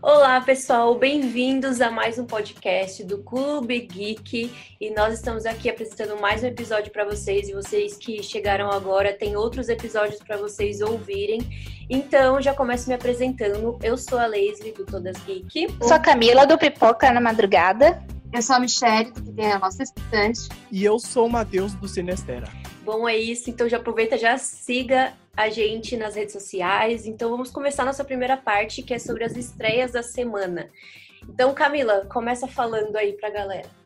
Olá, pessoal, bem-vindos a mais um podcast do Clube Geek. E nós estamos aqui apresentando mais um episódio para vocês. E vocês que chegaram agora, tem outros episódios para vocês ouvirem. Então, já começo me apresentando. Eu sou a Leslie do Todas Geek. Sou a Camila do Pipoca na Madrugada. Eu sou a Michelle, que é a nossa estudante. E eu sou o Matheus do Sinestera. Bom, é isso. Então já aproveita, já siga a gente nas redes sociais. Então vamos começar nossa primeira parte, que é sobre as estreias da semana. Então, Camila, começa falando aí pra galera.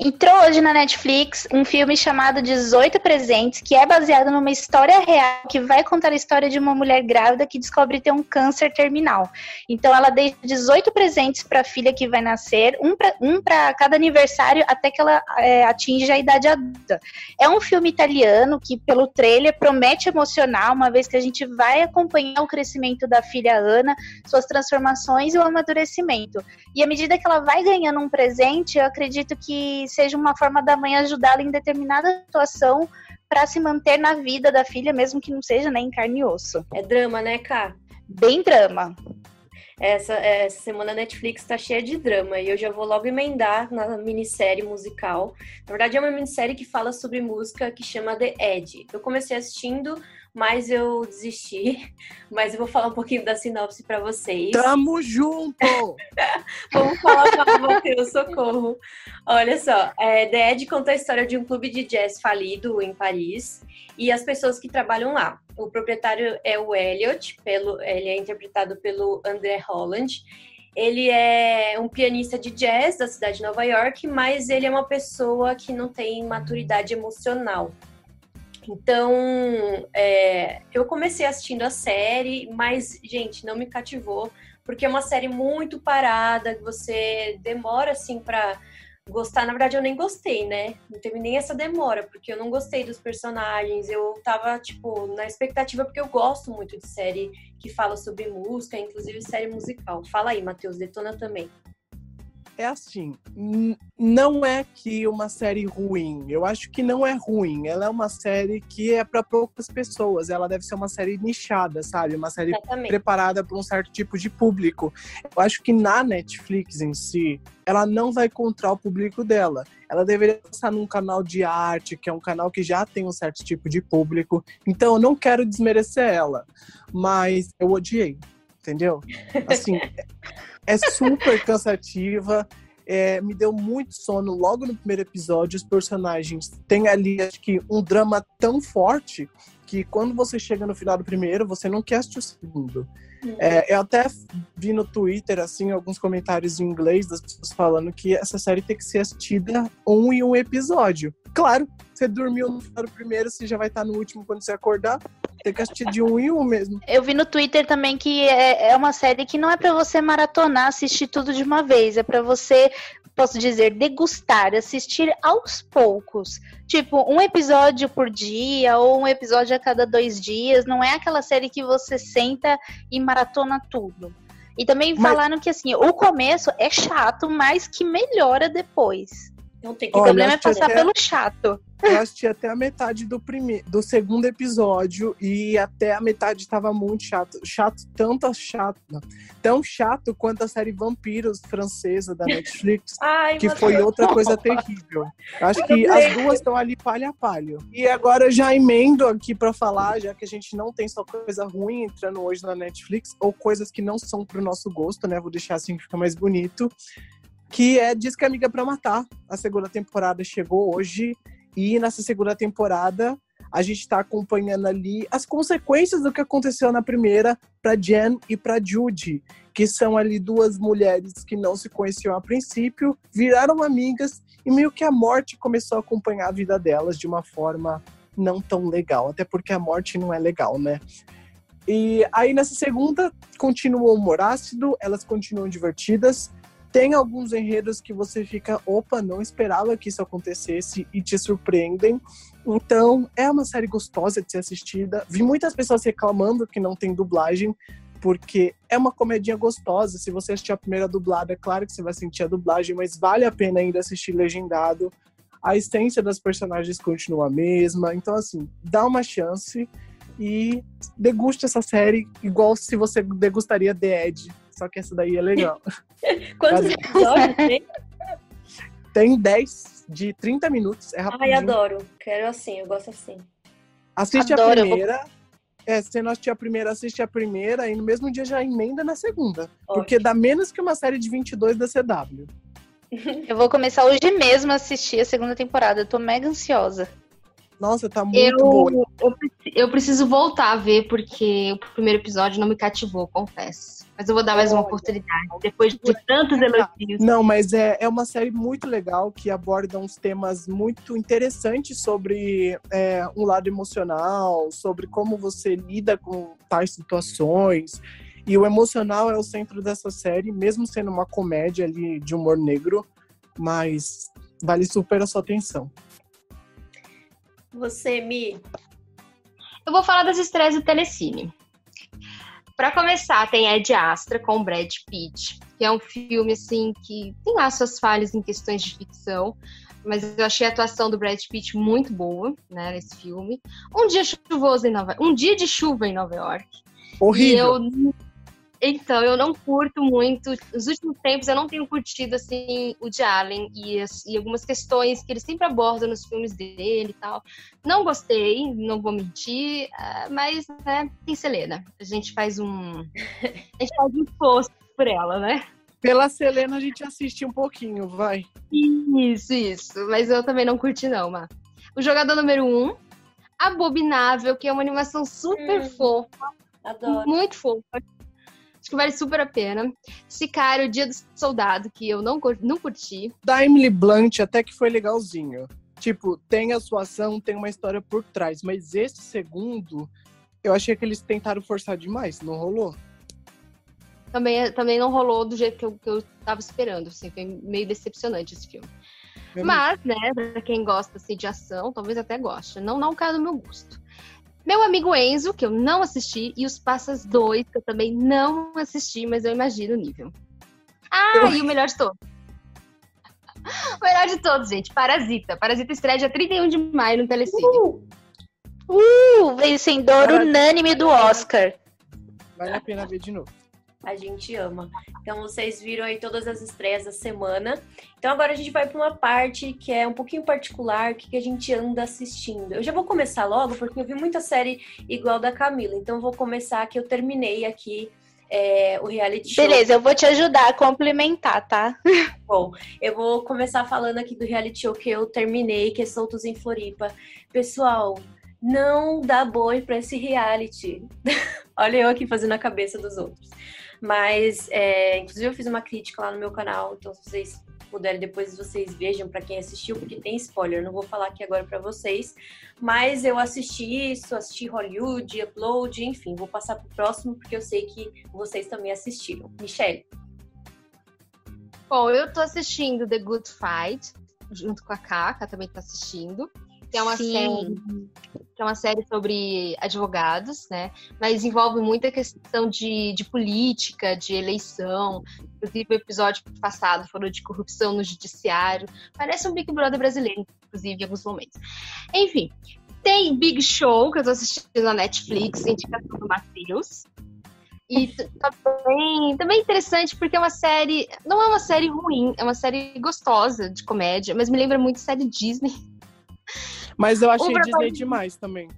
Entrou hoje na Netflix um filme chamado 18 Presentes, que é baseado numa história real que vai contar a história de uma mulher grávida que descobre ter um câncer terminal. Então ela deixa 18 presentes para a filha que vai nascer, um para um cada aniversário até que ela é, atinja a idade adulta. É um filme italiano que, pelo trailer, promete emocionar, uma vez que a gente vai acompanhar o crescimento da filha Ana, suas transformações e o amadurecimento. E à medida que ela vai ganhando um presente, eu acredito que seja uma forma da mãe ajudá-la em determinada situação para se manter na vida da filha, mesmo que não seja nem né, em carne e osso. É drama, né, Cá? Bem drama. Essa, essa semana a Netflix está cheia de drama e eu já vou logo emendar na minissérie musical. Na verdade, é uma minissérie que fala sobre música que chama The Edge. Eu comecei assistindo mas eu desisti. Mas eu vou falar um pouquinho da sinopse para vocês. Tamo junto! Vamos falar para Matheus, socorro. Olha só, é, The Ed conta a história de um clube de jazz falido em Paris e as pessoas que trabalham lá. O proprietário é o Elliot, pelo, ele é interpretado pelo André Holland. Ele é um pianista de jazz da cidade de Nova York, mas ele é uma pessoa que não tem maturidade emocional. Então, é, eu comecei assistindo a série, mas, gente, não me cativou, porque é uma série muito parada, que você demora, assim, para gostar. Na verdade, eu nem gostei, né? Não teve nem essa demora, porque eu não gostei dos personagens. Eu tava, tipo, na expectativa, porque eu gosto muito de série que fala sobre música, inclusive série musical. Fala aí, Matheus, detona também é assim, não é que uma série ruim. Eu acho que não é ruim. Ela é uma série que é para poucas pessoas. Ela deve ser uma série nichada, sabe? Uma série Exatamente. preparada para um certo tipo de público. Eu acho que na Netflix em si, ela não vai encontrar o público dela. Ela deveria estar num canal de arte, que é um canal que já tem um certo tipo de público. Então eu não quero desmerecer ela, mas eu odiei, entendeu? Assim, é super cansativa. É, me deu muito sono logo no primeiro episódio. Os personagens têm ali, acho que, um drama tão forte que quando você chega no final do primeiro, você não quer assistir o segundo. Uhum. É, eu até vi no Twitter, assim, alguns comentários em inglês das pessoas falando que essa série tem que ser assistida um em um episódio. Claro, você dormiu no final do primeiro, você já vai estar no último quando você acordar. Tem que assistir de um em um mesmo. Eu vi no Twitter também que é, é uma série que não é para você maratonar, assistir tudo de uma vez. É para você, posso dizer, degustar, assistir aos poucos. Tipo, um episódio por dia ou um episódio a cada dois dias. Não é aquela série que você senta e maratona tudo. E também mas... falaram que assim, o começo é chato, mas que melhora depois. Não tem que o problema é passar até, pelo chato. Eu assisti até a metade do, primeiro, do segundo episódio e até a metade estava muito chato. Chato, tanto chato, tão chato quanto a série Vampiros francesa da Netflix, Ai, que foi outra coisa terrível. Acho que as duas estão ali palha a palho. E agora já emendo aqui para falar, já que a gente não tem só coisa ruim entrando hoje na Netflix, ou coisas que não são pro nosso gosto, né? Vou deixar assim que fica mais bonito que é Diz que é Amiga para Matar. A segunda temporada chegou hoje e nessa segunda temporada a gente está acompanhando ali as consequências do que aconteceu na primeira para Jen e para Judy, que são ali duas mulheres que não se conheciam a princípio, viraram amigas e meio que a morte começou a acompanhar a vida delas de uma forma não tão legal, até porque a morte não é legal, né? E aí nessa segunda continua o humor ácido, elas continuam divertidas, tem alguns enredos que você fica, opa, não esperava que isso acontecesse e te surpreendem. Então, é uma série gostosa de ser assistida. Vi muitas pessoas reclamando que não tem dublagem, porque é uma comedinha gostosa. Se você assistir a primeira dublada, é claro que você vai sentir a dublagem, mas vale a pena ainda assistir legendado. A essência das personagens continua a mesma. Então, assim, dá uma chance e deguste essa série igual se você degustaria The Edge só que essa daí é legal. Quantos Mas- episódios tem? Tem 10 de 30 minutos, é Ai, rapidinho. adoro. Quero assim, eu gosto assim. Assiste Adoro, a eu vou- primeira. É, se não assistir a primeira, assiste a primeira e no mesmo dia já emenda na segunda. Porque dá menos que uma série de 22 da CW. Eu vou começar hoje mesmo a assistir a segunda temporada. Eu tô mega ansiosa. Nossa, tá muito Eu, boa. eu, eu preciso voltar a ver, porque o primeiro episódio não me cativou, confesso. Mas eu vou dar mais uma oportunidade. Depois de tantos elogios. Não, mas é, é uma série muito legal que aborda uns temas muito interessantes sobre é, um lado emocional, sobre como você lida com tais situações. E o emocional é o centro dessa série, mesmo sendo uma comédia ali de humor negro, mas vale super a sua atenção. Você, Mi, Eu vou falar das estreias do Telecine. Pra começar, tem Ed Astra com Brad Pitt, que é um filme assim que tem lá suas falhas em questões de ficção, mas eu achei a atuação do Brad Pitt muito boa, né, nesse filme. Um dia chuvoso em Nova, um dia de chuva em Nova York. Horrível. E eu, então, eu não curto muito. Nos últimos tempos, eu não tenho curtido assim o de Allen e, as- e algumas questões que ele sempre aborda nos filmes dele e tal. Não gostei, não vou mentir, ah, mas né, tem Selena. A gente faz um. A gente faz um esforço por ela, né? Pela Selena a gente assiste um pouquinho, vai. Isso, isso. Mas eu também não curti, não, Má. O jogador número um, Abominável, que é uma animação super Hum. fofa. adoro. Muito fofa. Acho que vale super a pena. Sicário, Dia do Soldado, que eu não, não curti. Da Emily Blunt até que foi legalzinho. Tipo, tem a sua ação, tem uma história por trás. Mas esse segundo, eu achei que eles tentaram forçar demais, não rolou? Também, também não rolou do jeito que eu, que eu tava esperando. Assim, foi meio decepcionante esse filme. Mas, né, pra quem gosta assim, de ação, talvez até goste. Não, não caiu no meu gosto. Meu amigo Enzo, que eu não assisti, e Os Passas 2, que eu também não assisti, mas eu imagino o nível. Ah, Eu- e o melhor de todos. O melhor de todos, gente, Parasita. Parasita estreia dia 31 de maio no Telecine. Uh, Uh, vencedor Cara- unânime do Oscar. Vale a pena ver de novo. A gente ama. Então vocês viram aí todas as estreias da semana. Então agora a gente vai para uma parte que é um pouquinho particular, o que, que a gente anda assistindo. Eu já vou começar logo, porque eu vi muita série igual da Camila. Então eu vou começar que eu terminei aqui é, o reality show. Beleza, eu vou te ajudar a complementar, tá? Bom, eu vou começar falando aqui do reality show que eu terminei, que é Soltos em Floripa. Pessoal, não dá boi pra esse reality. Olha eu aqui fazendo a cabeça dos outros. Mas, é, inclusive, eu fiz uma crítica lá no meu canal, então se vocês puderem, depois vocês vejam pra quem assistiu, porque tem spoiler, não vou falar aqui agora pra vocês. Mas eu assisti isso, assisti Hollywood, Upload, enfim, vou passar pro próximo, porque eu sei que vocês também assistiram. Michelle. Bom, eu tô assistindo The Good Fight, junto com a Kaka, também tô assistindo. Que é uma Sim. série que é uma série sobre advogados, né? Mas envolve muita questão de, de política, de eleição. Inclusive, o episódio passado falou de corrupção no judiciário. Parece um Big Brother brasileiro, inclusive, em alguns momentos. Enfim, tem Big Show, que eu tô assistindo na Netflix, indicação do Matheus. E também, também é interessante porque é uma série. Não é uma série ruim, é uma série gostosa de comédia, mas me lembra muito série Disney. Mas eu achei Disney demais também.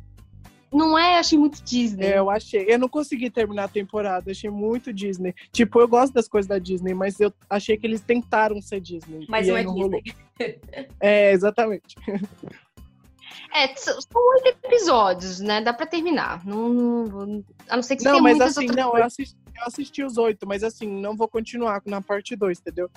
Não é? Achei muito Disney. É, eu achei. Eu não consegui terminar a temporada, achei muito Disney. Tipo, eu gosto das coisas da Disney, mas eu achei que eles tentaram ser Disney. Mas não é não Disney. É, exatamente. É, são oito episódios, né? Dá pra terminar. Não, não a não ser que Não, tenha mas assim, não, eu assisti, eu assisti os oito, mas assim, não vou continuar na parte 2, entendeu?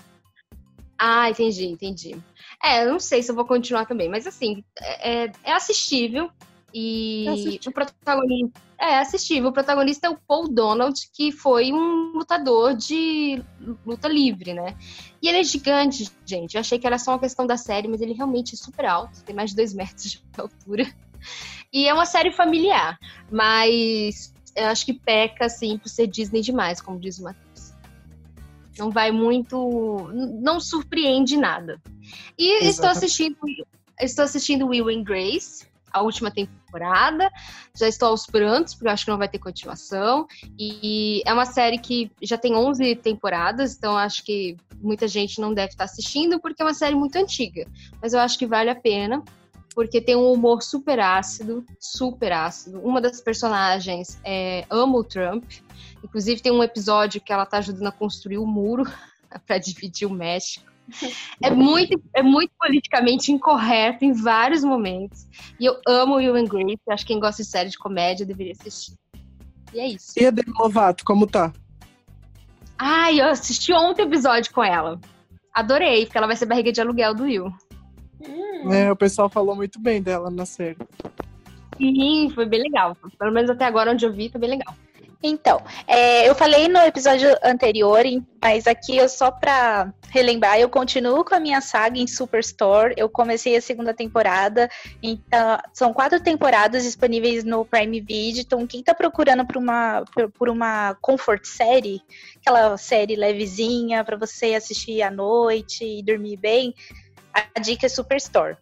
Ah, entendi, entendi. É, eu não sei se eu vou continuar também, mas assim, é, é assistível. E É assistível. o protagonista. É assistível. O protagonista é o Paul Donald, que foi um lutador de luta livre, né? E ele é gigante, gente. Eu achei que era só uma questão da série, mas ele realmente é super alto, tem mais de dois metros de altura. E é uma série familiar, mas eu acho que peca, assim, por ser Disney demais, como diz o Matheus. Não vai muito. Não surpreende nada. E estou Exatamente. assistindo. Estou assistindo Will and Grace, a última temporada temporada. Já estou aos prantos, porque eu acho que não vai ter continuação. E é uma série que já tem 11 temporadas, então acho que muita gente não deve estar assistindo, porque é uma série muito antiga. Mas eu acho que vale a pena porque tem um humor super ácido, super ácido. Uma das personagens é, ama o Trump. Inclusive tem um episódio que ela tá ajudando a construir o um muro para dividir o México. É muito, é muito politicamente incorreto em vários momentos. E eu amo Will and Grace. Acho que quem gosta de série de comédia deveria assistir. E é isso. E a Demi Lovato, como tá? Ai, eu assisti ontem o episódio com ela. Adorei, porque ela vai ser barriga de aluguel do Will. Hum. É, o pessoal falou muito bem dela na série. Sim, foi bem legal. Pelo menos até agora onde eu vi, tá bem legal. Então, é, eu falei no episódio anterior, mas aqui eu só pra relembrar, eu continuo com a minha saga em Superstore. Eu comecei a segunda temporada, então são quatro temporadas disponíveis no Prime Video. Então, quem tá procurando por uma, por uma comfort série, aquela série levezinha para você assistir à noite e dormir bem, a dica é Superstore.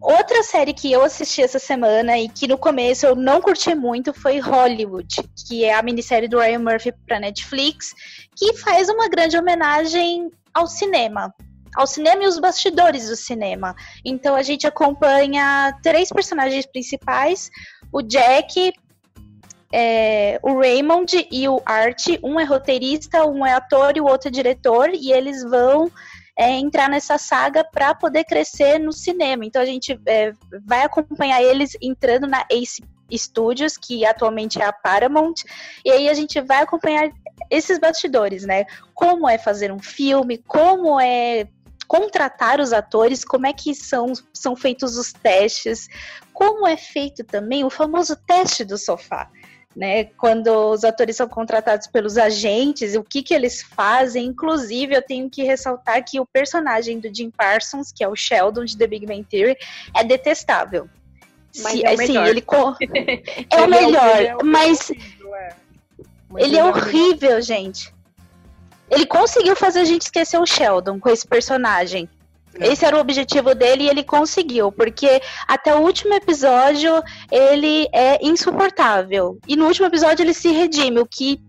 Outra série que eu assisti essa semana e que no começo eu não curti muito foi Hollywood, que é a minissérie do Ryan Murphy para Netflix, que faz uma grande homenagem ao cinema, ao cinema e os bastidores do cinema. Então a gente acompanha três personagens principais: o Jack, é, o Raymond e o Art. Um é roteirista, um é ator e o outro é diretor, e eles vão é, entrar nessa saga para poder crescer no cinema. Então a gente é, vai acompanhar eles entrando na Ace Studios, que atualmente é a Paramount, e aí a gente vai acompanhar esses bastidores, né? Como é fazer um filme, como é contratar os atores, como é que são, são feitos os testes, como é feito também o famoso teste do sofá né? Quando os atores são contratados pelos agentes, o que que eles fazem. Inclusive, eu tenho que ressaltar que o personagem do Jim Parsons, que é o Sheldon de The Big Bang Theory, é detestável. Mas Se, é o assim, melhor. ele é o melhor, é mas, é. mas ele é, é horrível, gente. Ele conseguiu fazer a gente esquecer o Sheldon com esse personagem. É. Esse era o objetivo dele e ele conseguiu, porque até o último episódio ele é insuportável. E no último episódio ele se redime, o que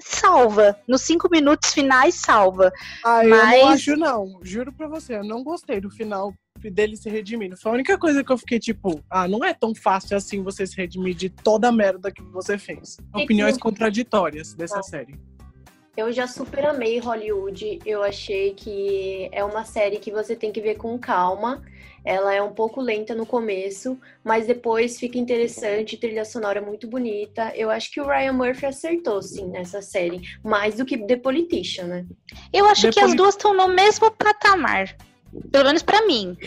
salva. Nos cinco minutos finais, salva. Ah, Mas... eu não acho, não. Juro pra você, eu não gostei do final dele se redimindo. Foi a única coisa que eu fiquei tipo, ah, não é tão fácil assim você se redimir de toda a merda que você fez. Opiniões contraditórias dessa série. Eu já super amei Hollywood. Eu achei que é uma série que você tem que ver com calma. Ela é um pouco lenta no começo, mas depois fica interessante, trilha sonora muito bonita. Eu acho que o Ryan Murphy acertou, sim, nessa série. Mais do que The Politician, né? Eu acho The que Polit... as duas estão no mesmo patamar. Pelo menos pra mim.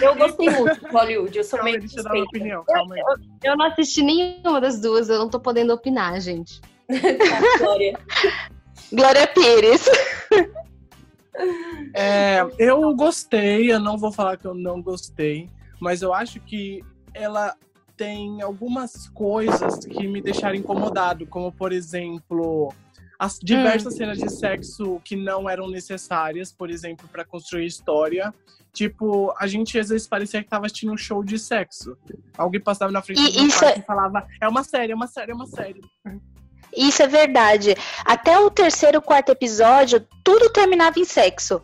Eu gostei muito de Hollywood, eu sou calma, meio suspeita. Opinião, calma eu, eu, não assisti nenhuma das duas, eu não tô podendo opinar, gente. Glória Pires. É, eu gostei, eu não vou falar que eu não gostei, mas eu acho que ela tem algumas coisas que me deixaram incomodado, como por exemplo, as diversas hum. cenas de sexo que não eram necessárias, por exemplo, para construir história. Tipo, a gente às vezes parecia que tava assistindo um show de sexo. Alguém passava na frente e, do é... e falava: é uma série, é uma série, é uma série. Isso é verdade. Até o terceiro, quarto episódio, tudo terminava em sexo.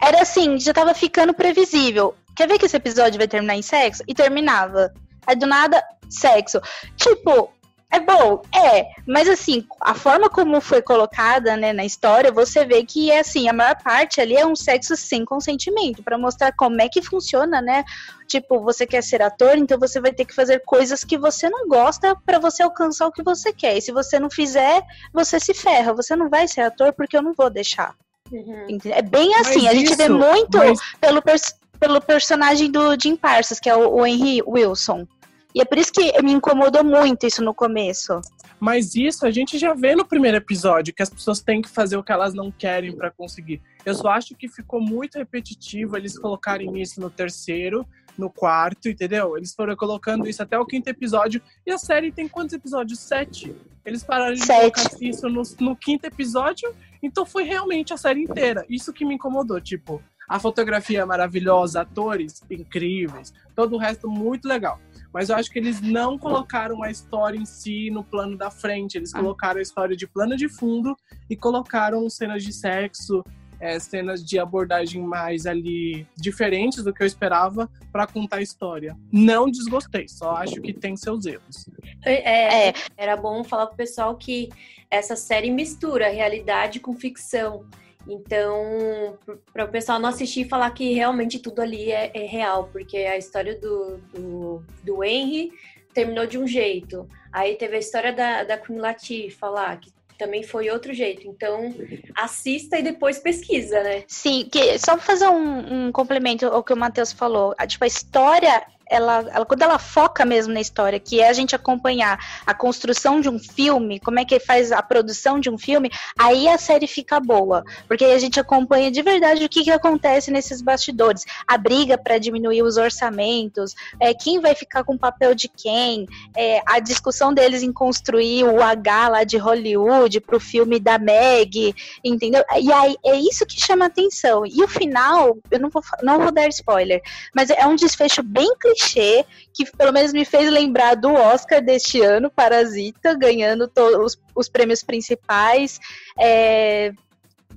Era assim, já tava ficando previsível. Quer ver que esse episódio vai terminar em sexo? E terminava. Aí do nada, sexo. Tipo, é bom, é, mas assim, a forma como foi colocada, né, na história, você vê que é assim, a maior parte ali é um sexo sem consentimento, para mostrar como é que funciona, né? Tipo, você quer ser ator, então você vai ter que fazer coisas que você não gosta para você alcançar o que você quer. E se você não fizer, você se ferra. Você não vai ser ator porque eu não vou deixar. Uhum. É bem assim, mas a gente isso, vê muito mas... pelo, pers pelo personagem do Jim Parsons, que é o, o Henry Wilson. E é por isso que me incomodou muito isso no começo. Mas isso a gente já vê no primeiro episódio, que as pessoas têm que fazer o que elas não querem para conseguir. Eu só acho que ficou muito repetitivo eles colocarem isso no terceiro, no quarto, entendeu? Eles foram colocando isso até o quinto episódio. E a série tem quantos episódios? Sete. Eles pararam de colocar isso no, no quinto episódio, então foi realmente a série inteira. Isso que me incomodou, tipo, a fotografia é maravilhosa, atores incríveis, todo o resto muito legal. Mas eu acho que eles não colocaram a história em si no plano da frente. Eles ah. colocaram a história de plano de fundo e colocaram cenas de sexo, é, cenas de abordagem mais ali diferentes do que eu esperava para contar a história. Não desgostei, só acho que tem seus erros. É, é, era bom falar pro pessoal que essa série mistura realidade com ficção. Então, para o pessoal não assistir e falar que realmente tudo ali é, é real, porque a história do, do, do, Henry terminou de um jeito. Aí teve a história da, da Queen Latifah lá, que também foi outro jeito. Então, assista e depois pesquisa, né? Sim, que, só fazer um, um complemento ao que o Matheus falou. A, tipo, a história ela, ela, quando ela foca mesmo na história, que é a gente acompanhar a construção de um filme, como é que faz a produção de um filme, aí a série fica boa, porque aí a gente acompanha de verdade o que, que acontece nesses bastidores, a briga para diminuir os orçamentos, é, quem vai ficar com o papel de quem, é, a discussão deles em construir o H lá de Hollywood para o filme da Meg, entendeu? E aí é isso que chama atenção. E o final, eu não vou, não vou dar spoiler, mas é um desfecho bem clichê clichê que pelo menos me fez lembrar do Oscar deste ano, Parasita, ganhando os, os prêmios principais. É,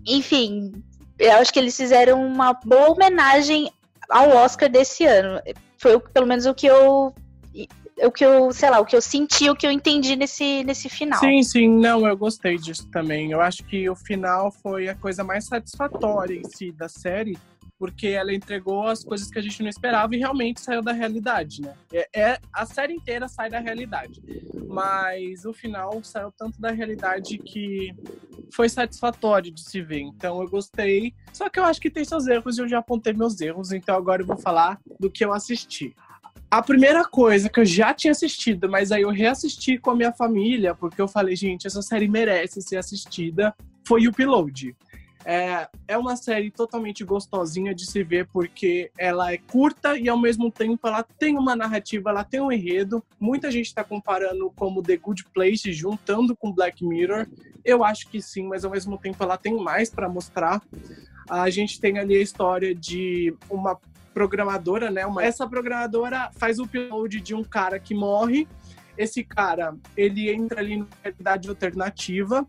enfim, eu acho que eles fizeram uma boa homenagem ao Oscar desse ano. Foi pelo menos o que eu o que eu, sei lá, o que eu senti, o que eu entendi nesse, nesse final. Sim, sim, não, eu gostei disso também. Eu acho que o final foi a coisa mais satisfatória em si da série, porque ela entregou as coisas que a gente não esperava e realmente saiu da realidade, né? É, é, a série inteira sai da realidade, mas o final saiu tanto da realidade que foi satisfatório de se ver. Então eu gostei, só que eu acho que tem seus erros e eu já apontei meus erros, então agora eu vou falar do que eu assisti. A primeira coisa que eu já tinha assistido, mas aí eu reassisti com a minha família, porque eu falei, gente, essa série merece ser assistida, foi o Upload. É, é uma série totalmente gostosinha de se ver porque ela é curta e ao mesmo tempo ela tem uma narrativa, ela tem um enredo. Muita gente está comparando como The Good Place, juntando com Black Mirror. Eu acho que sim, mas ao mesmo tempo ela tem mais para mostrar. A gente tem ali a história de uma programadora, né? Uma... Essa programadora faz o upload de um cara que morre. Esse cara, ele entra ali na realidade alternativa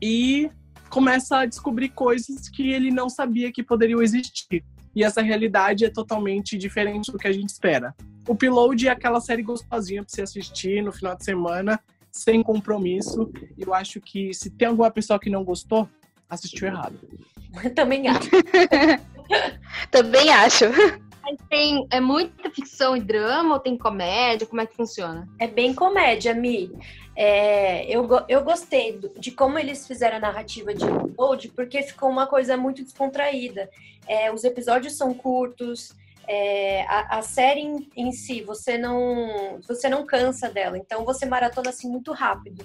e começa a descobrir coisas que ele não sabia que poderiam existir. E essa realidade é totalmente diferente do que a gente espera. O Upload é aquela série gostosinha para você assistir no final de semana, sem compromisso. Eu acho que se tem alguma pessoa que não gostou, assistiu errado. Também acho. Também acho. Mas tem é muita ficção e drama ou tem comédia? Como é que funciona? É bem comédia, Mi. É, eu, eu gostei de como eles fizeram a narrativa de Upload, porque ficou uma coisa muito descontraída. É, os episódios são curtos, é, a, a, série em, em, si, você não, você não cansa dela, então você maratona assim muito rápido.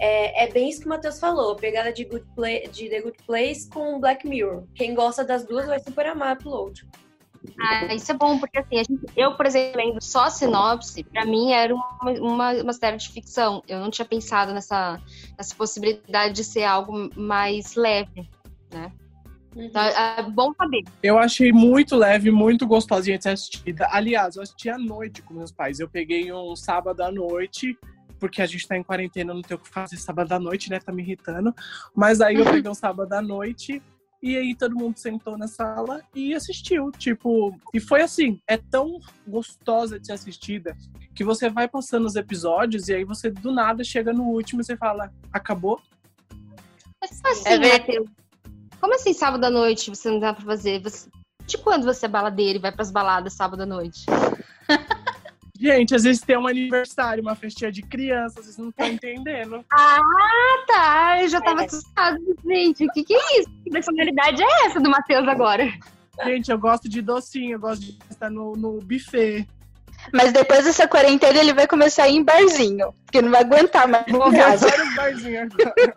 É, é bem isso que o Matheus falou, pegada de, Good Play, de The Good Place com Black Mirror. Quem gosta das duas vai super amar Upload. Ah, isso é bom, porque assim, gente, eu, por exemplo, lendo só a sinopse, para mim era uma, uma, uma, série de ficção. Eu não tinha pensado nessa, nessa possibilidade de ser algo mais leve, né? Uhum. Então, é bom saber. Eu achei muito leve, muito gostosinha de ser assistida. Aliás, eu assisti à noite com meus pais. Eu peguei um sábado à noite, porque a gente tá em quarentena, não tem o que fazer sábado à noite, né? Tá me irritando. Mas aí eu peguei um sábado à noite e aí todo mundo sentou na sala e assistiu. Tipo, e foi assim, é tão gostosa de ser assistida que você vai passando os episódios e aí você do nada chega no último e você fala, acabou? Mas assim, é Matheus, como assim sábado à noite você não dá pra fazer? Você... De quando você é baladeiro e vai pras baladas sábado à noite? Gente, às vezes tem um aniversário, uma festinha de criança, vocês não estão entendendo. Ah, tá. Eu já tava é. assustada. Gente, o que, que é isso? Que personalidade é essa do Matheus agora? Gente, eu gosto de docinho, eu gosto de estar no, no buffet. Mas depois dessa quarentena ele vai começar a ir em barzinho, porque não vai aguentar mais Vou casa. vários barzinhos agora.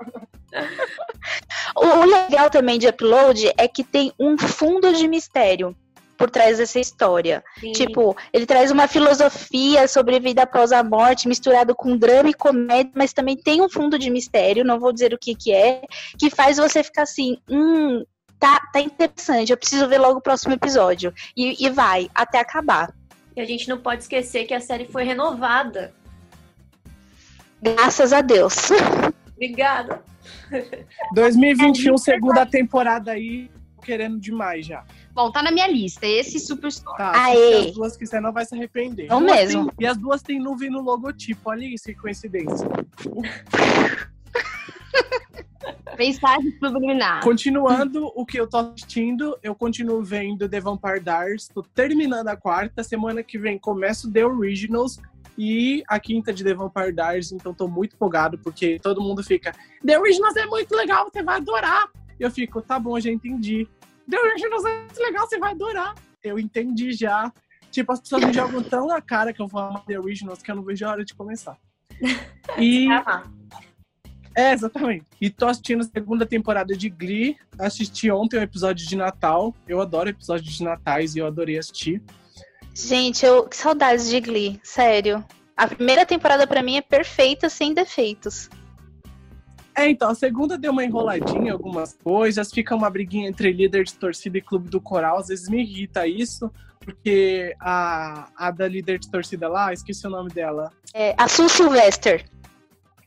o legal também de Upload é que tem um fundo de mistério por trás dessa história. Sim. Tipo, ele traz uma filosofia sobre vida após a morte, misturado com drama e comédia, mas também tem um fundo de mistério, não vou dizer o que que é, que faz você ficar assim, hum, tá, tá interessante, eu preciso ver logo o próximo episódio. E, e vai, até acabar. E a gente não pode esquecer que a série foi renovada. Graças a Deus. Obrigada. 2021, segunda temporada aí, querendo demais já. Bom, tá na minha lista. Esse Superstore. Tá, Aê. as duas que você não vai se arrepender. Não mesmo. tem- e as duas têm nuvem no logotipo, olha isso, que coincidência. Mensagem subliminar. Continuando o que eu tô assistindo, eu continuo vendo The Vampire Diaries, tô terminando a quarta, semana que vem começo The Originals e a quinta de The Vampire Diaries, então tô muito empolgado, porque todo mundo fica, The Originals é muito legal, você vai adorar. E eu fico, tá bom, já entendi. The Originals é muito legal, você vai adorar. Eu entendi já. Tipo, as pessoas me jogam tão na cara que eu vou amar The Originals que eu não vejo a hora de começar. E é, exatamente. E tô assistindo a segunda temporada de Glee. Assisti ontem o episódio de Natal. Eu adoro episódios de Natais e eu adorei assistir. Gente, eu que saudades de Glee, sério. A primeira temporada pra mim é perfeita, sem defeitos. É, então, a segunda deu uma enroladinha em algumas coisas, fica uma briguinha entre líder de torcida e clube do coral. Às vezes me irrita isso, porque a, a da líder de torcida lá, esqueci o nome dela. É, a Sul Sylvester.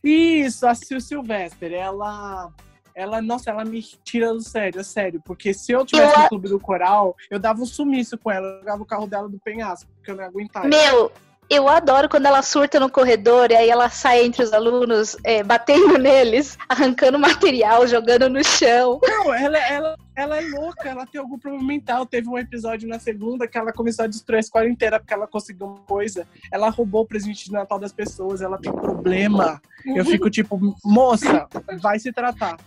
Isso, a Sil Sylvester, ela. Ela, nossa, ela me tira do sério, é sério. Porque se eu tivesse Eu- no clube do coral, eu dava um sumiço com ela, eu jogava o carro dela do penhasco, porque eu não aguentava. Meu, eu adoro quando ela surta no corredor e aí ela sai entre os alunos, é, batendo neles, arrancando material, jogando no chão. Não, ela, ela, ela é louca, ela tem algum problema mental. Teve um episódio na segunda que ela começou a destruir a escola inteira porque ela conseguiu uma coisa. Ela roubou o presente de Natal das pessoas, ela tem problema. Eu fico tipo, moça, vai se tratar.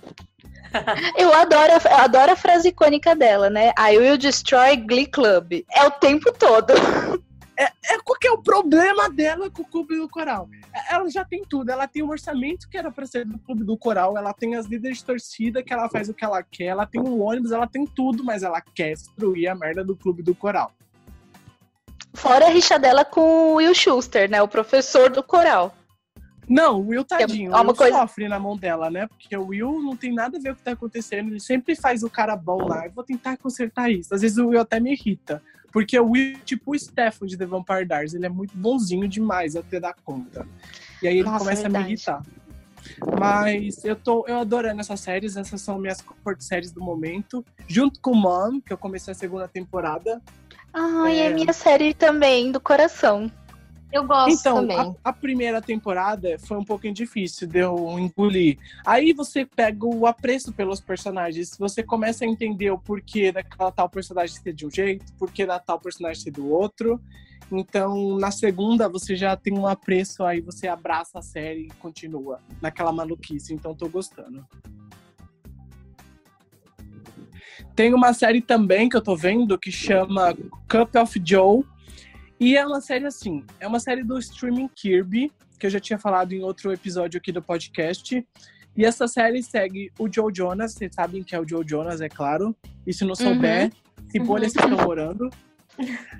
Eu adoro, eu adoro a frase icônica dela, né? I will destroy Glee Club. É o tempo todo. É qual que é o problema dela com o clube do coral? Ela já tem tudo, ela tem um orçamento que era pra ser do clube do coral, ela tem as líderes de torcida que ela faz o que ela quer, ela tem um ônibus, ela tem tudo, mas ela quer destruir a merda do clube do coral. Fora a rixa dela com o Will Schuster, né? O professor do coral. Não, o Will tadinho, é o uma Will coisa- sofre na mão dela, né? Porque o Will não tem nada a ver com o que tá acontecendo, ele sempre faz o cara bom lá. Eu vou tentar consertar isso. Às vezes o Will até me irrita. Porque o Will, é tipo o Stefan de The Vampire Diaries, ele é muito bonzinho demais até dar conta. E aí ele Nossa, começa a me verdade. irritar. Mas eu tô eu adorando essas séries, essas são minhas comfort séries do momento. Junto com Mom, que eu comecei a segunda temporada. Ai, é, É. minha série também, do coração. Eu gosto Então, também. a, a primeira temporada foi um pouquinho difícil de eu engolir. Aí você pega o apreço pelos personagens, você começa a entender o porquê daquela tal personagem ser de um jeito, porquê da tal personagem ser do outro. Então, na segunda, você já tem um apreço, aí você abraça a série e continua naquela maluquice. Então, tô gostando. Tem uma série também que eu tô vendo que chama Cup of Joe. E é uma série assim, é uma série do streaming Kirby, que eu já tinha falado em outro episódio aqui do podcast. E essa série segue o Joe Jonas, vocês sabem que é o Joe Jonas, é claro. E se não souber, se bolha vocês estão morando.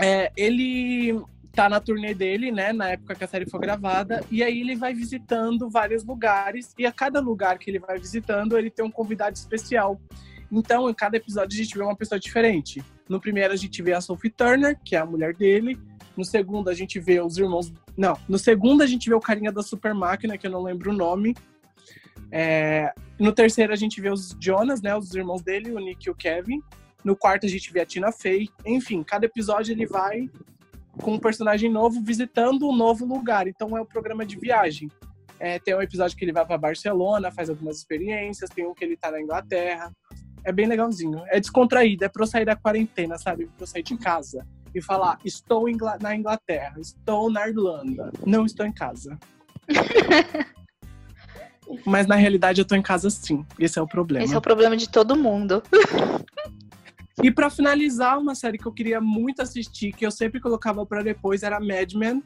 É, ele tá na turnê dele, né, na época que a série foi gravada, e aí ele vai visitando vários lugares, e a cada lugar que ele vai visitando, ele tem um convidado especial. Então, em cada episódio, a gente vê uma pessoa diferente. No primeiro, a gente vê a Sophie Turner, que é a mulher dele. No segundo, a gente vê os irmãos. Não, no segundo, a gente vê o carinha da Super Máquina, que eu não lembro o nome. É, No terceiro, a gente vê os Jonas, né? Os irmãos dele, o Nick e o Kevin. No quarto, a gente vê a Tina Fey. Enfim, cada episódio ele vai com um personagem novo visitando um novo lugar. Então, é um programa de viagem. É, tem um episódio que ele vai para Barcelona, faz algumas experiências. Tem um que ele tá na Inglaterra. É bem legalzinho. É descontraído, é pra eu sair da quarentena, sabe? Pra eu sair de casa e falar: estou em Ingla- na Inglaterra, estou na Irlanda, não estou em casa. Mas na realidade eu tô em casa sim. Esse é o problema. Esse é o problema de todo mundo. E pra finalizar, uma série que eu queria muito assistir, que eu sempre colocava pra depois, era Mad Men,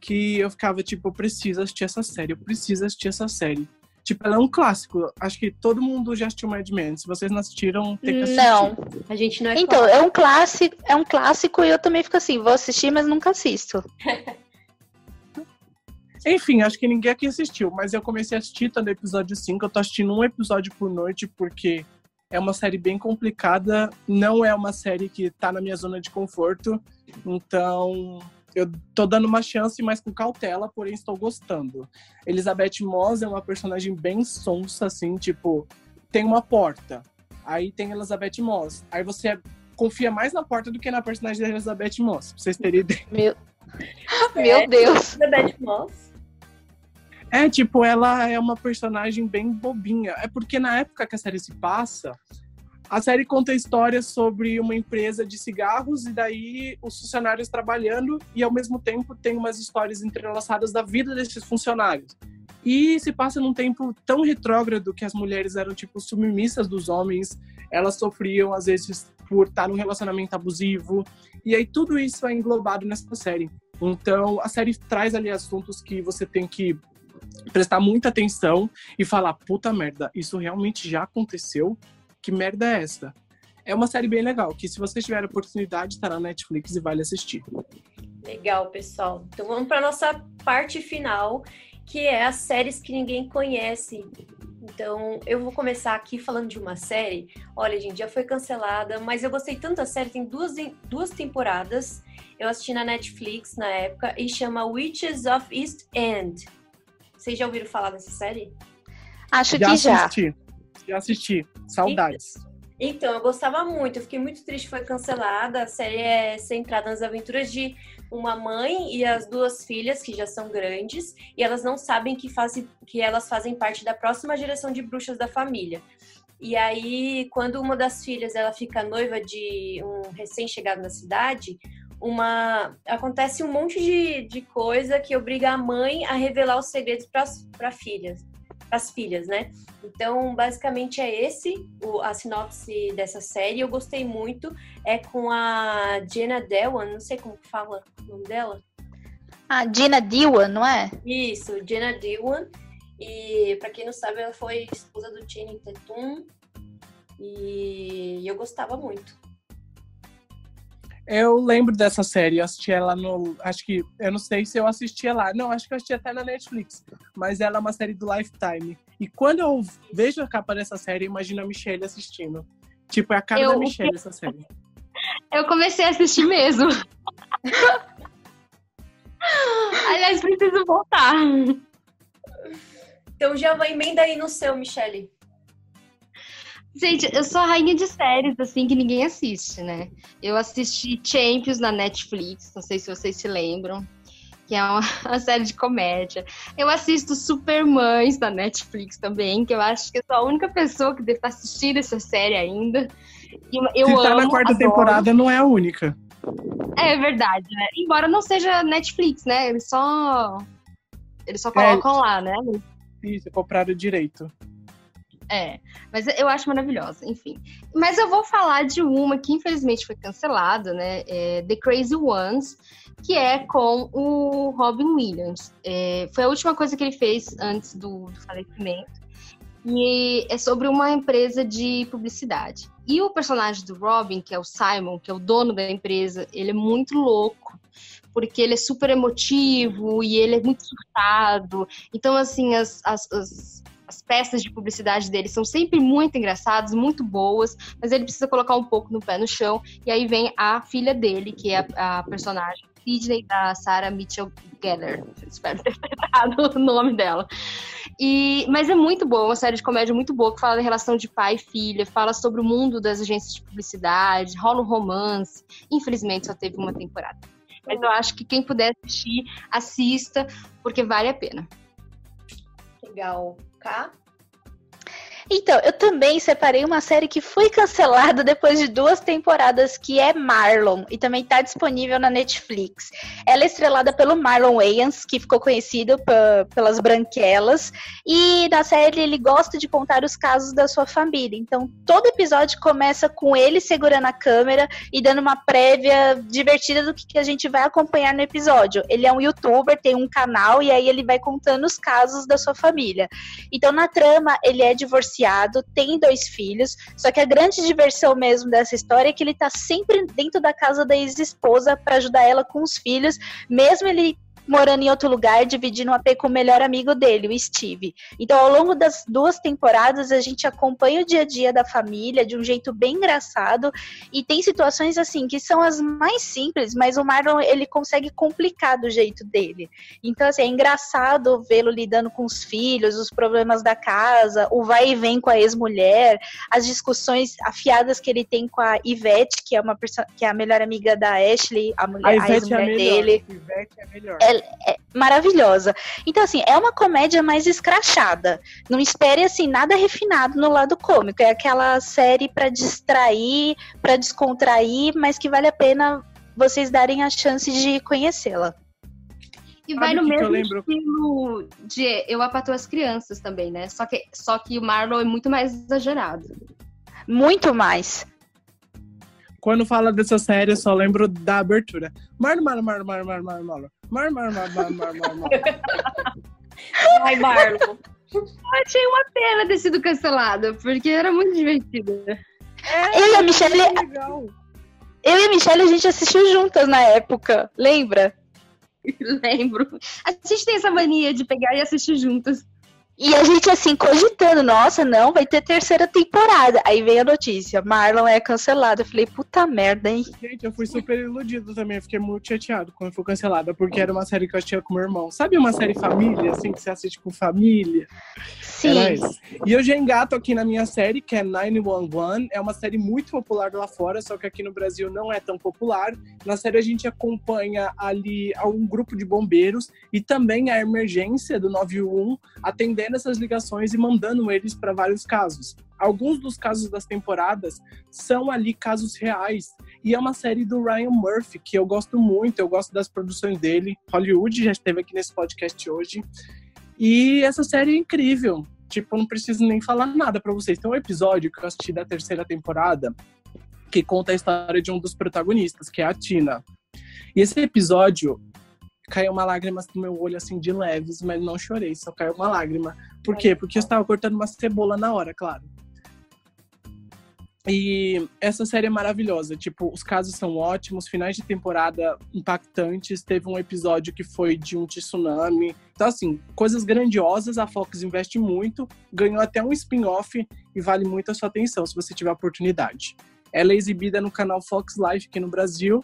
que eu ficava tipo, eu preciso assistir essa série, eu preciso assistir essa série. Tipo, ela é um clássico. Acho que todo mundo já assistiu Mad Men. Se vocês não assistiram, tem que assistir. Não. A gente não é Então, é um clássico, é um clássico e eu também fico assim, vou assistir, mas nunca assisto. Enfim, acho que ninguém aqui assistiu, mas eu comecei a assistir, tá no episódio 5. Eu tô assistindo um episódio por noite, porque É uma série bem complicada, não é uma série que tá na minha zona de conforto, então eu tô dando uma chance, mas com cautela, porém estou gostando. Elizabeth Moss é uma personagem bem sonsa, assim, tipo, tem uma porta, aí tem Elizabeth Moss, aí você confia mais na porta do que na personagem da Elizabeth Moss, pra vocês terem ideia. Meu, Meu Deus. Elizabeth Moss. É, tipo, ela é uma personagem bem bobinha. É porque na época que a série se passa, a série conta histórias sobre uma empresa de cigarros e daí os funcionários trabalhando e ao mesmo tempo tem umas histórias entrelaçadas da vida desses funcionários. E se passa num tempo tão retrógrado que as mulheres eram tipo submissas dos homens, elas sofriam às vezes por estar num relacionamento abusivo. E aí tudo isso é englobado nessa série. Então a série traz ali assuntos que você tem que prestar muita atenção e falar: puta merda, isso realmente já aconteceu? Que merda é essa? É uma série bem legal, que se você tiver a oportunidade, está na Netflix e vale assistir. Legal, pessoal. Então vamos para nossa parte final, que é as séries que ninguém conhece. Então, eu vou começar aqui falando de uma série. Olha, gente, já foi cancelada, mas eu gostei tanto da série, tem duas, duas temporadas. Eu assisti na Netflix na época e chama Witches of East End. Vocês já ouviram falar dessa série? Acho já que já. Assisti. Já assisti. Saudades. Então, eu gostava muito. Eu fiquei muito triste foi cancelada. A série é centrada nas aventuras de uma mãe e as duas filhas, que já são grandes, e elas não sabem que, fazem, que elas fazem parte da próxima geração de bruxas da família. E aí, quando uma das filhas ela fica noiva de um recém-chegado na cidade, uma acontece um monte de, de coisa que obriga a mãe a revelar os segredos para filhas, as filhas, né? Então, basicamente é esse o, a sinopse dessa série. Eu gostei muito. É com a Jenna Dewan, não sei como fala o nome dela. A Jenna Dewan, não é? Isso, Jenna Dewan. E para quem não sabe, ela foi esposa do Channing Tatum. E eu gostava muito. Eu lembro dessa série, eu assisti ela no. Acho que. Eu não sei se eu assistia lá. Não, acho que eu assisti até na Netflix. Mas ela é uma série do Lifetime. E quando eu vejo a capa dessa série, eu imagino a Michelle assistindo. Tipo, é a cara eu... da Michelle essa série. Eu comecei a assistir mesmo. Aliás, preciso voltar. Então já vai emenda aí no seu, Michelle. Gente, eu sou a rainha de séries, assim, que ninguém assiste, né? Eu assisti Champions na Netflix, não sei se vocês se lembram, que é uma, uma série de comédia. Eu assisto Supermães na Netflix também, que eu acho que eu sou a única pessoa que deve estar assistindo essa série ainda. Eu se tá amo, na quarta adoro. temporada, não é a única. É verdade, né? Embora não seja Netflix, né? Eles só. Eles só colocam é, lá, né? Isso, compraram direito. É, mas eu acho maravilhosa, enfim. Mas eu vou falar de uma que infelizmente foi cancelada, né? É The Crazy Ones, que é com o Robin Williams. É, foi a última coisa que ele fez antes do, do falecimento. E é sobre uma empresa de publicidade. E o personagem do Robin, que é o Simon, que é o dono da empresa, ele é muito louco porque ele é super emotivo e ele é muito surtado. Então, assim, as, as, as, as peças de publicidade dele são sempre muito engraçadas, muito boas, mas ele precisa colocar um pouco no pé no chão. E aí vem a filha dele, que é a, a personagem Sidney da Sarah Mitchell Geller. Espero ter errado o nome dela. E, mas é muito boa, uma série de comédia muito boa, que fala da relação de pai e filha, fala sobre o mundo das agências de publicidade, rola um romance. Infelizmente só teve uma temporada. Mas eu acho que quem puder assistir, assista, porque vale a pena. Legal. 卡 Então, eu também separei uma série que foi cancelada depois de duas temporadas, que é Marlon, e também está disponível na Netflix. Ela é estrelada pelo Marlon Wayans, que ficou conhecido pelas Branquelas, e na série ele gosta de contar os casos da sua família. Então, todo episódio começa com ele segurando a câmera e dando uma prévia divertida do que, que a gente vai acompanhar no episódio. Ele é um youtuber, tem um canal, e aí ele vai contando os casos da sua família. Então, na trama, ele é divorciado divorciado, tem dois filhos, só que a grande diversão mesmo dessa história é que ele tá sempre dentro da casa da ex-esposa para ajudar ela com os filhos, mesmo ele morando em outro lugar, dividindo um AP com o melhor amigo dele, o Steve. Então, ao longo das duas temporadas, a gente acompanha o dia a dia da família de um jeito bem engraçado e tem situações assim que são as mais simples, mas o Marlon ele consegue complicar do jeito dele. Então, assim, é engraçado vê-lo lidando com os filhos, os problemas da casa, o vai e vem com a ex-mulher, as discussões afiadas que ele tem com a Ivete, que é uma que é a melhor amiga da Ashley, a mulher, a, a ex-mulher é dele. Ivete é melhor. É, é maravilhosa. Então, assim, é uma comédia mais escrachada. Não espere, assim, nada refinado no lado cômico. É aquela série para distrair, para descontrair, mas que vale a pena vocês darem a chance de conhecê-la. E vai no mesmo estilo de Eu Apatou as Crianças também, né? Só que, só que o Marlon é muito mais exagerado. Muito mais. Quando fala dessa série, eu só lembro da abertura. Marlon, Marlon, Marlon, Marlon, Marlon, Marlon. Marlon, Marlon, Marlon, Marlon, Marlon. Ai, Marlon. Eu achei uma pena ter sido cancelado, porque era muito divertido. É, eu e a Michelle. Eu e a Michelle, a gente assistiu juntas na época, lembra? Lembro. A gente tem essa mania de pegar e assistir juntas. E a gente assim, cogitando, nossa, não, vai ter terceira temporada. Aí vem a notícia, Marlon é cancelado. Eu falei, puta merda, hein? Gente, eu fui super iludido também. fiquei muito chateado quando foi cancelada, porque era uma série que eu assistia com meu irmão. Sabe uma série família, assim, que você assiste com família? Sim. E eu já engato aqui na minha série, que é 911. É uma série muito popular lá fora, só que aqui no Brasil não é tão popular. Na série a gente acompanha ali um grupo de bombeiros e também a emergência do 911, atendendo recebendo essas ligações e mandando eles para vários casos. Alguns dos casos das temporadas são ali casos reais. E é uma série do Ryan Murphy, que eu gosto muito, eu gosto das produções dele. Hollywood já esteve aqui nesse podcast hoje. E essa série é incrível. Tipo, não preciso nem falar nada para vocês. Tem um episódio que eu assisti da terceira temporada que conta a história de um dos protagonistas, que é a Tina. E esse episódio caiu uma lágrima no meu olho, assim, de leves, mas não chorei, só caiu uma lágrima. Por quê? Porque eu estava cortando uma cebola na hora, claro. E essa série é maravilhosa. Tipo, os casos são ótimos, finais de temporada impactantes. Teve um episódio que foi de um tsunami. Então, assim, coisas grandiosas. A Fox investe muito. Ganhou até um spin-off e vale muito a sua atenção se você tiver a oportunidade. Ela é exibida no canal Fox Life aqui no Brasil.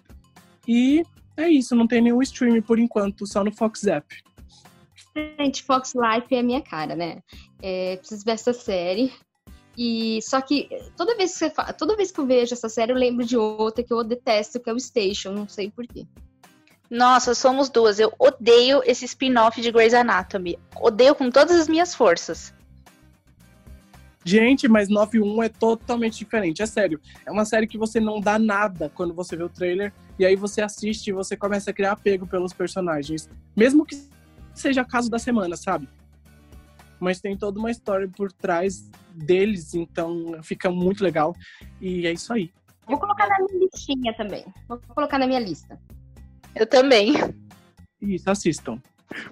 E é isso, não tem nenhum stream por enquanto, só no Fox App. Gente, Fox Life é a minha cara, né? É, preciso ver essa série. E só que toda vez que fala, toda vez que eu vejo essa série, eu lembro de outra que eu detesto, que é o Station, não sei porquê. Nossa, somos duas. Eu odeio esse spin-off de Grey's Anatomy. Odeio com todas as minhas forças. Gente, mas 9-1 é totalmente diferente. É sério. É uma série que você não dá nada quando você vê o trailer. E aí você assiste e você começa a criar apego pelos personagens. Mesmo que seja caso da semana, sabe? Mas tem toda uma história por trás deles, então fica muito legal. E é isso aí. Vou colocar na minha listinha também. Vou colocar na minha lista. Eu também. Isso, assistam.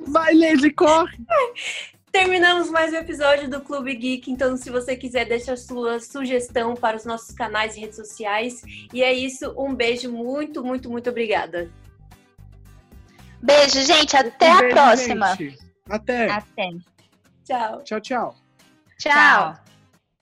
Vai, Lady, corre! Terminamos mais um episódio do Clube Geek. Então, se você quiser, deixa a sua sugestão para os nossos canais e redes sociais. E é isso. Um beijo. Muito, muito, muito obrigada. Beijo, gente. Até um a beijo, próxima. Gente. Até. Até. Tchau. Tchau, tchau. Tchau.